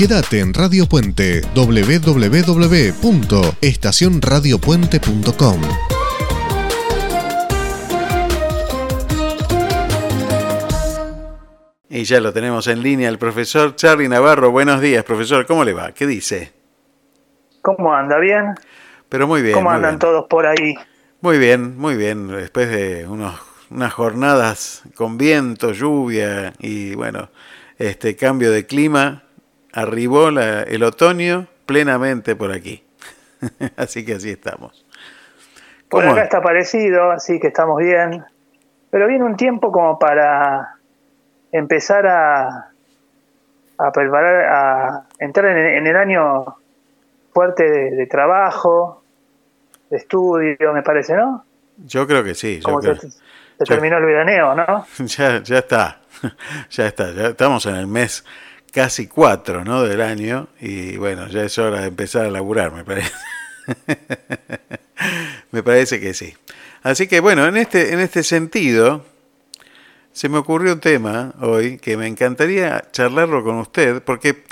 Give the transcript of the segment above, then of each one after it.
Quédate en Radio Puente www.estacionradiopuente.com. Y ya lo tenemos en línea el profesor Charlie Navarro. Buenos días, profesor. ¿Cómo le va? ¿Qué dice? ¿Cómo anda? ¿Bien? Pero muy bien. ¿Cómo muy andan bien. todos por ahí? Muy bien, muy bien. Después de unos, unas jornadas con viento, lluvia y bueno, este cambio de clima, arribó la- el otoño plenamente por aquí. así que así estamos. Por acá está parecido, así que estamos bien. Pero viene un tiempo como para empezar a, a preparar, a entrar en, en el año fuerte de, de trabajo, de estudio, me parece, ¿no? Yo creo que sí. Yo Como creo- se, yo- terminó el veraneo, ¿no? ya, ya está. Ya está. Ya estamos en el mes casi cuatro ¿no? del año y bueno, ya es hora de empezar a laburar, me parece. me parece que sí. Así que bueno, en este, en este sentido, se me ocurrió un tema hoy que me encantaría charlarlo con usted porque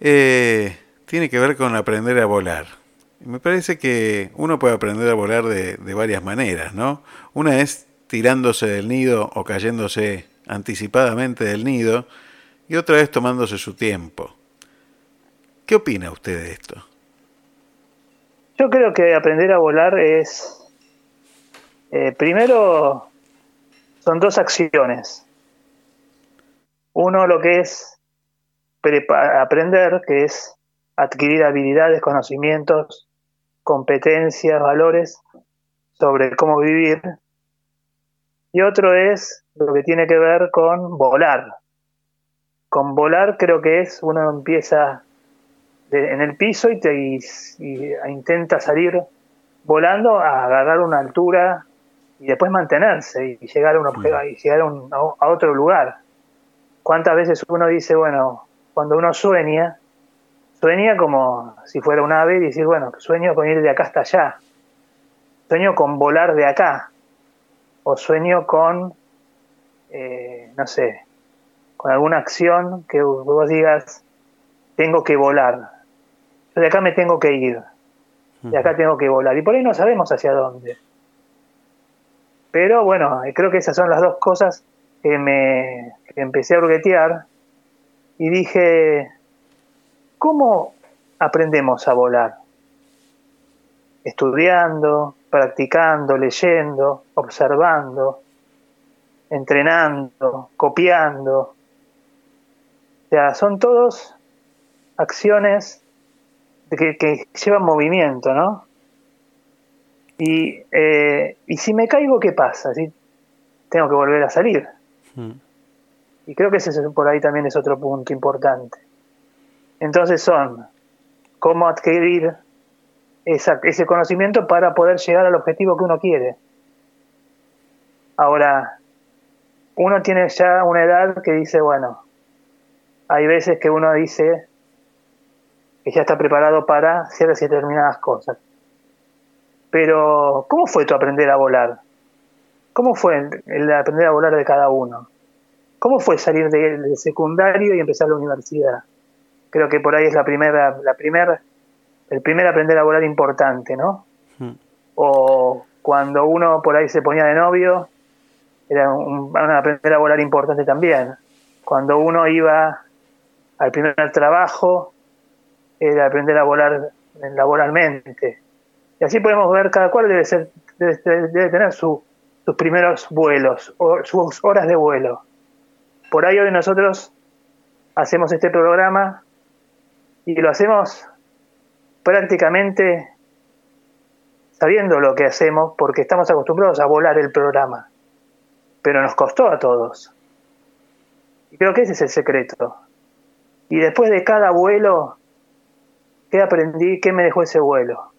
eh, tiene que ver con aprender a volar. Me parece que uno puede aprender a volar de, de varias maneras, ¿no? Una es tirándose del nido o cayéndose anticipadamente del nido y otra es tomándose su tiempo. ¿Qué opina usted de esto? Yo creo que aprender a volar es, eh, primero, son dos acciones. Uno lo que es aprender, que es adquirir habilidades, conocimientos, competencias, valores sobre cómo vivir. Y otro es lo que tiene que ver con volar. Con volar creo que es, uno empieza de- en el piso y, te, y, y intenta salir volando a agarrar una altura y después mantenerse y llegar a, un y llegar a, un- a otro lugar. ¿Cuántas veces uno dice, bueno, cuando uno sueña, sueña como si fuera un ave y decir, bueno, sueño con ir de acá hasta allá, sueño con volar de acá, o sueño con, eh, no sé, con alguna acción que vos digas, tengo que volar, de acá me tengo que ir, de acá tengo que volar, y por ahí no sabemos hacia dónde. Pero bueno, creo que esas son las dos cosas que me que empecé a hurguetear y dije, ¿cómo aprendemos a volar? Estudiando, practicando, leyendo, observando, entrenando, copiando. O sea, son todos acciones que, que llevan movimiento, ¿no? Y, eh, y si me caigo, ¿qué pasa? Si tengo que volver a salir. Y creo que ese es- por ahí también es otro punto importante. Entonces son cómo adquirir esa- ese conocimiento para poder llegar al objetivo que uno quiere. Ahora, uno tiene ya una edad que dice, bueno, hay veces que uno dice que ya está preparado para ciertas y determinadas cosas. Pero, ¿cómo fue tu aprender a volar? ¿Cómo fue el, aprender a volar de cada uno? ¿Cómo fue salir de- del secundario y empezar la universidad? Creo que por ahí es la primera, la primera, el primer aprender a volar importante, ¿no? O cuando uno por ahí se ponía de novio, era un, un aprender a volar importante también. Cuando uno iba al primer trabajo, era aprender a volar laboralmente. Y así podemos ver cada cual debe ser debe, debe tener su, sus primeros vuelos o sus horas de vuelo. Por ahí hoy nosotros hacemos este programa y lo hacemos prácticamente sabiendo lo que hacemos porque estamos acostumbrados a volar el programa. Pero nos costó a todos. Y creo que ese es el secreto. Y después de cada vuelo, ¿qué aprendí? ¿Qué me dejó ese vuelo?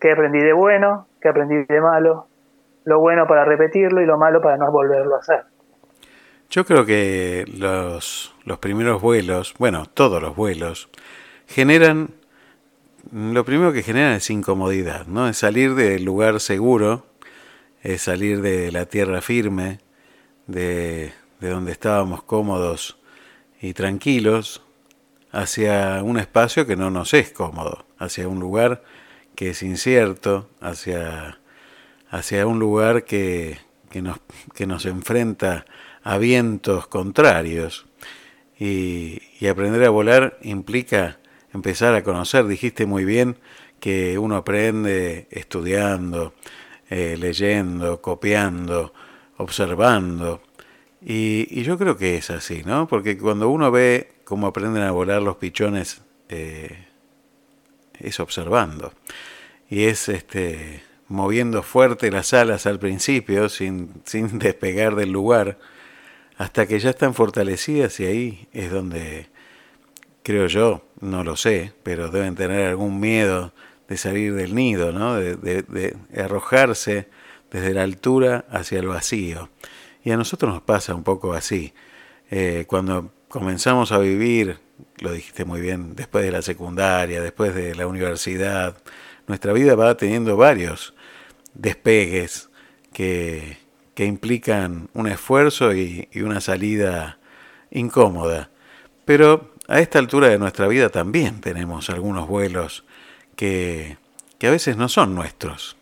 ¿Qué aprendí de bueno? ¿Qué aprendí de malo? Lo bueno para repetirlo y lo malo para no volverlo a hacer. Yo creo que los, los primeros vuelos, bueno, todos los vuelos, generan, lo primero que generan es incomodidad, ¿no? Es salir del lugar seguro, es salir de la tierra firme, de, de donde estábamos cómodos y tranquilos, hacia un espacio que no nos es cómodo, hacia un lugar que es incierto, hacia, hacia un lugar que, que, nos, que nos enfrenta a vientos contrarios. Y, y aprender a volar implica empezar a conocer, dijiste muy bien, que uno aprende estudiando, eh, leyendo, copiando, observando. Y, yo creo que es así, ¿no? Porque cuando uno ve cómo aprenden a volar los pichones, eh, es observando. Y es este, moviendo fuerte las alas al principio, sin, sin despegar del lugar, hasta que ya están fortalecidas y ahí es donde, creo yo, no lo sé, pero deben tener algún miedo de salir del nido, ¿no? de, de, arrojarse desde la altura hacia el vacío. Y a nosotros nos pasa un poco así. Eh, cuando comenzamos a vivir, lo dijiste muy bien, después de la secundaria, después de la universidad, nuestra vida va teniendo varios despegues que, que implican un esfuerzo y, y una salida incómoda. Pero a esta altura de nuestra vida también tenemos algunos vuelos que, que a veces no son nuestros,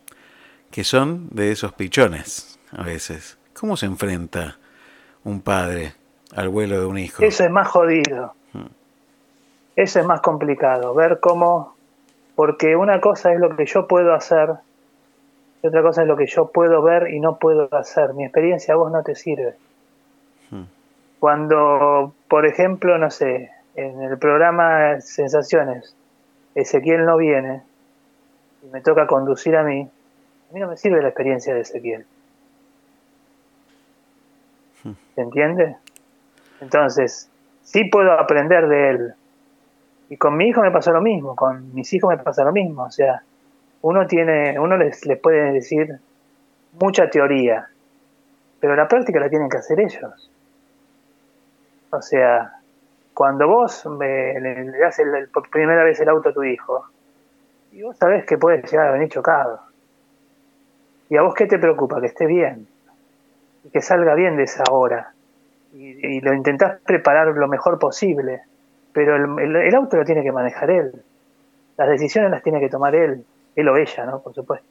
que son de esos pichones a veces. ¿Cómo se enfrenta un padre al vuelo de un hijo? Eso es más jodido. Hmm. Eso es más complicado. Ver cómo. Porque una cosa es lo que yo puedo hacer y otra cosa es lo que yo puedo ver y no puedo hacer. Mi experiencia a vos no te sirve. Hmm. Cuando, por ejemplo, no sé, en el programa Sensaciones, Ezequiel no viene y me toca conducir a mí, a mí no me sirve la experiencia de Ezequiel. ¿Se entiende? Entonces, sí puedo aprender de él. Y con mi hijo me pasa lo mismo, con mis hijos me pasa lo mismo. O sea, uno tiene, uno les, les puede decir mucha teoría, pero la práctica la tienen que hacer ellos. O sea, cuando vos le, das por primera vez el auto a tu hijo, y vos sabés que puedes llegar a venir chocado, ¿y a vos qué te preocupa? Que esté bien, que salga bien de esa hora, y, lo intentás preparar lo mejor posible, pero el, auto lo tiene que manejar él, las decisiones las tiene que tomar él, él o ella, ¿no? Por supuesto.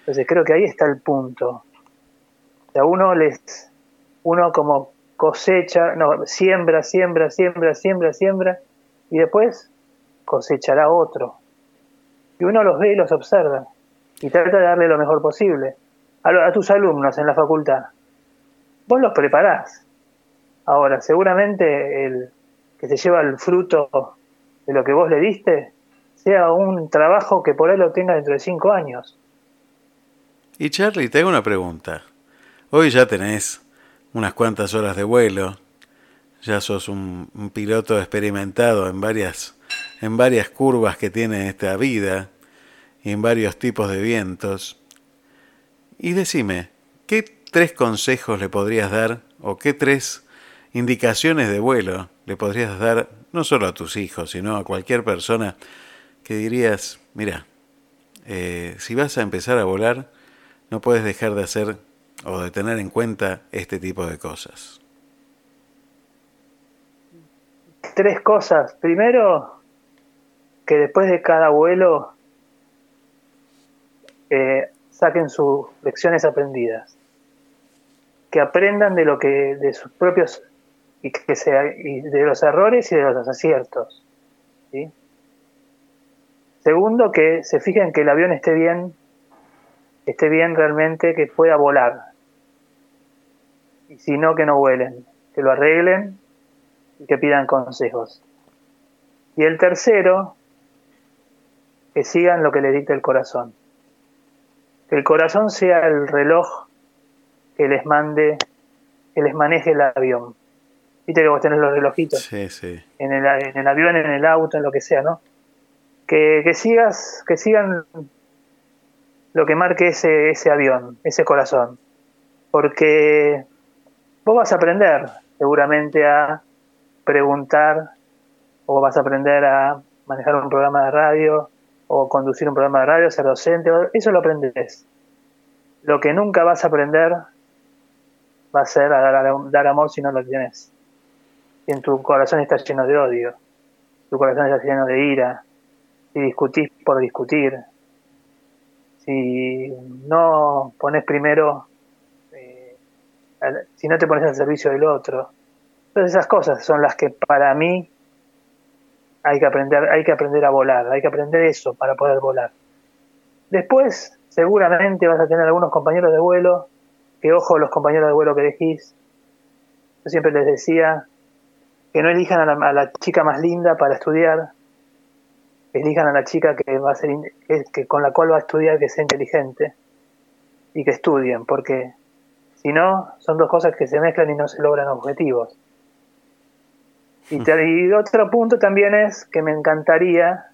Entonces creo que ahí está el punto. O uno les, uno como cosecha, no, siembra, siembra, siembra, siembra, siembra, y después cosechará otro. Y uno los ve y los observa, y trata de darle lo mejor posible. A, tus alumnos en la facultad, vos los preparás. Ahora, seguramente el que se lleva el fruto de lo que vos le diste sea un trabajo que por él lo tenga dentro de cinco años. Y Charlie, te hago una pregunta. Hoy ya tenés unas cuantas horas de vuelo, ya sos un, piloto experimentado en varias, en varias curvas que tiene esta vida y en varios tipos de vientos. Y decime, ¿qué tres consejos le podrías dar o qué tres indicaciones de vuelo le podrías dar no solo a tus hijos, sino a cualquier persona que dirías, mira, eh, si vas a empezar a volar, no puedes dejar de hacer o de tener en cuenta este tipo de cosas? Tres cosas. Primero, que después de cada vuelo eh, saquen sus lecciones aprendidas, que aprendan de lo que de sus propios y que sea y de los errores y de los aciertos. Segundo, que se fijen que el avión esté bien, esté bien realmente, que pueda volar, y si no, que no vuelen, que lo arreglen y que pidan consejos. Y el tercero, que sigan lo que le dicta el corazón. Que el corazón sea el reloj que les mande, que les maneje el avión. Viste que vos tenés los relojitos. Sí, sí. En el, en el avión, en el auto, en lo que sea, ¿no? Que, que sigas, que sigan lo que marque ese, ese avión, ese corazón. Porque vos vas a aprender seguramente a preguntar o vas a aprender a manejar un programa de radio o conducir un programa de radio, ser docente, eso lo aprendes. Lo que nunca vas a aprender va a ser a dar, dar amor si no lo tienes. Si en tu corazón está lleno de odio. tu corazón está lleno de ira, si discutís por discutir, si no pones primero, eh, si no te pones al servicio del otro. Todas esas cosas son las que para mí hay que aprender, hay que aprender a volar, hay que aprender eso para poder volar. Después, seguramente vas a tener algunos compañeros de vuelo, que ojo los compañeros de vuelo que elegís. Yo siempre les decía que no elijan a la, chica más linda para estudiar, elijan a la chica que va a ser que, con la cual va a estudiar que sea inteligente y que estudien, porque si no, son dos cosas que se mezclan y no se logran objetivos. Y, otro punto también es que me encantaría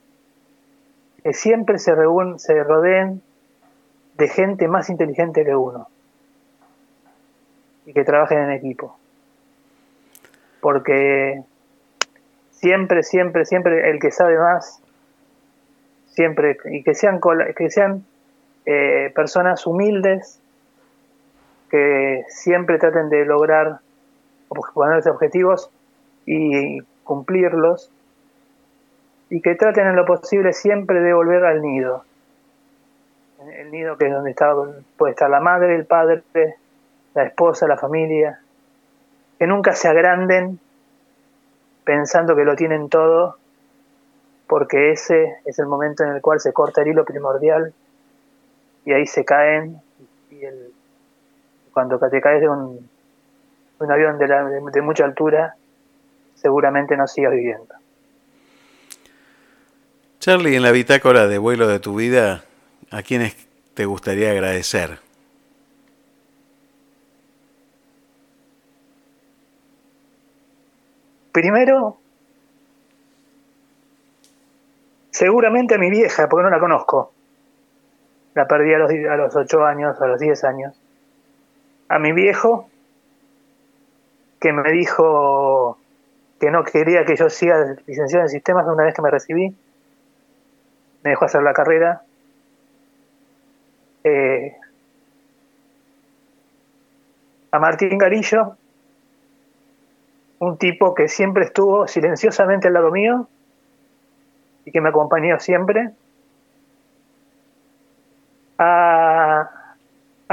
que siempre se, se rodeen de gente más inteligente que uno y que trabajen en equipo. Porque siempre, siempre, siempre el que sabe más, siempre, y que sean, que sean eh, personas humildes, que siempre traten de lograr ponerse objetivos y cumplirlos, y que traten en lo posible siempre de volver al nido. El nido que es donde está, puede estar la madre, el padre, la esposa, la familia. Que nunca se agranden pensando que lo tienen todo, porque ese es el momento en el cual se corta el hilo primordial y ahí se caen. Y el, cuando te caes de un, un avión de, de mucha altura, seguramente no sigas viviendo. Charlie, en la bitácora de vuelo de tu vida, ¿a quiénes te gustaría agradecer? Primero, seguramente a mi vieja, porque no la conozco. La perdí a los, a los 8 años, a los 10 años. A mi viejo, que me dijo que no quería que yo siga licenciado en sistemas una vez que me recibí me dejó hacer la carrera. Eh, a Martín Garillo, un tipo que siempre estuvo silenciosamente al lado mío y que me acompañó siempre. A,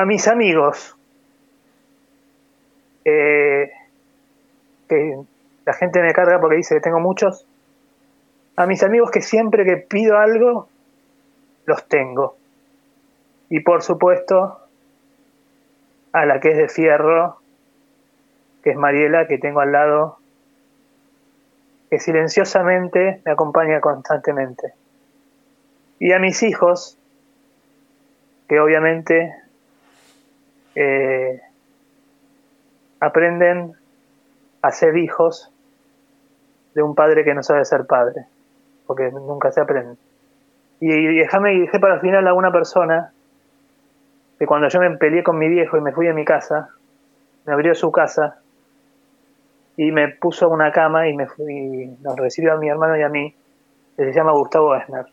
mis amigos, eh, que la gente me carga porque dice que tengo muchos, a mis amigos que siempre que pido algo, los tengo. Y por supuesto, a la que es de fierro, que es Mariela, que tengo al lado, que silenciosamente me acompaña constantemente. Y a mis hijos, que obviamente eh, aprenden a ser hijos de un padre que no sabe ser padre porque nunca se aprende. Y, déjame y dejé para el final a una persona que cuando yo me peleé con mi viejo y me fui a mi casa, me abrió su casa y me puso una cama y, me fui, nos recibió a mi hermano y a mí, que se llama Gustavo Esner.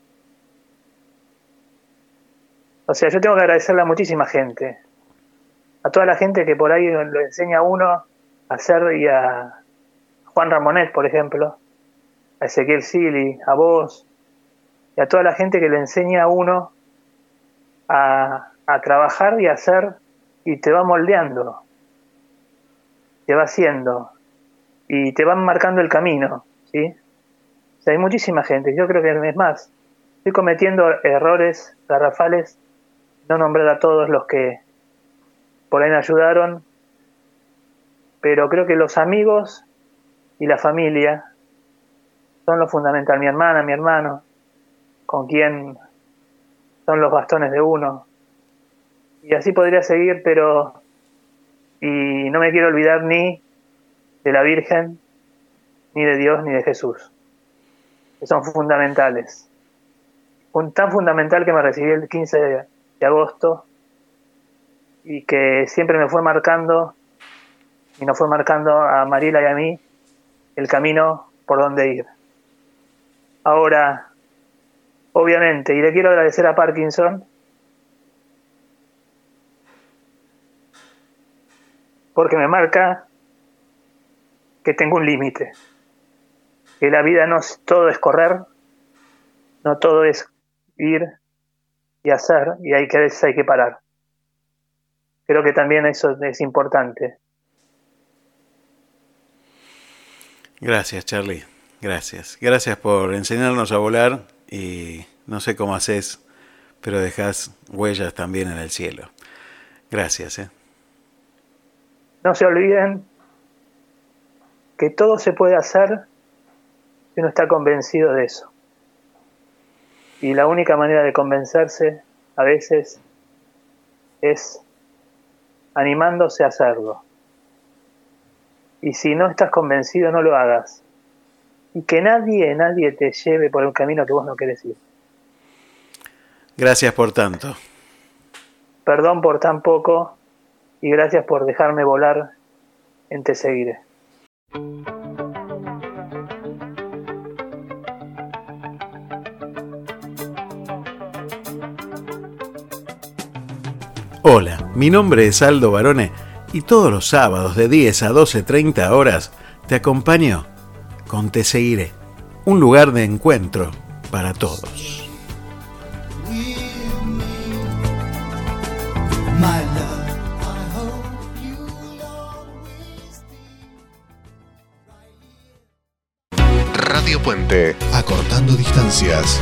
O sea, yo tengo que agradecerle a muchísima gente, a toda la gente que por ahí lo enseña a uno a hacer y a Juan Ramonet, por ejemplo, a Ezequiel Sili, a vos y a toda la gente que le enseña a uno a, trabajar y a hacer y te va moldeando, te va haciendo y te van marcando el camino, ¿sí? hay muchísima gente, yo creo que es más, estoy cometiendo errores garrafales, no nombrar a todos los que por ahí me ayudaron, pero creo que los amigos y la familia son lo fundamental. Mi hermana, mi hermano, con quien son los bastones de uno. Y así podría seguir, pero... Y no me quiero olvidar ni de la Virgen, ni de Dios, ni de Jesús, que son fundamentales. Un, tan fundamental que me recibí el 15 de, agosto y que siempre me fue marcando y nos fue marcando a Mariela y a mí el camino por donde ir. Ahora, obviamente, y le quiero agradecer a Parkinson porque me marca que tengo un límite. que la vida no todo es correr, no todo es ir y hacer, y hay que, a veces hay que parar. Creo que también eso es importante. Gracias, Charlie. Gracias. Gracias por enseñarnos a volar y no sé cómo haces, pero dejas huellas también en el cielo. Gracias. ¿eh? No se olviden que todo se puede hacer si uno está convencido de eso. Y la única manera de convencerse a veces es animándose a hacerlo. Y si no estás convencido, no lo hagas. Y que nadie, nadie te lleve por un camino que vos no querés ir. Gracias por tanto. Perdón por tan poco y gracias por dejarme volar en Te Seguiré. Hola, mi nombre es Aldo Barone y todos los sábados de 10 a 12.30 horas te acompaño con Te Seguiré, un lugar de encuentro para todos. Radio Puente, acortando distancias.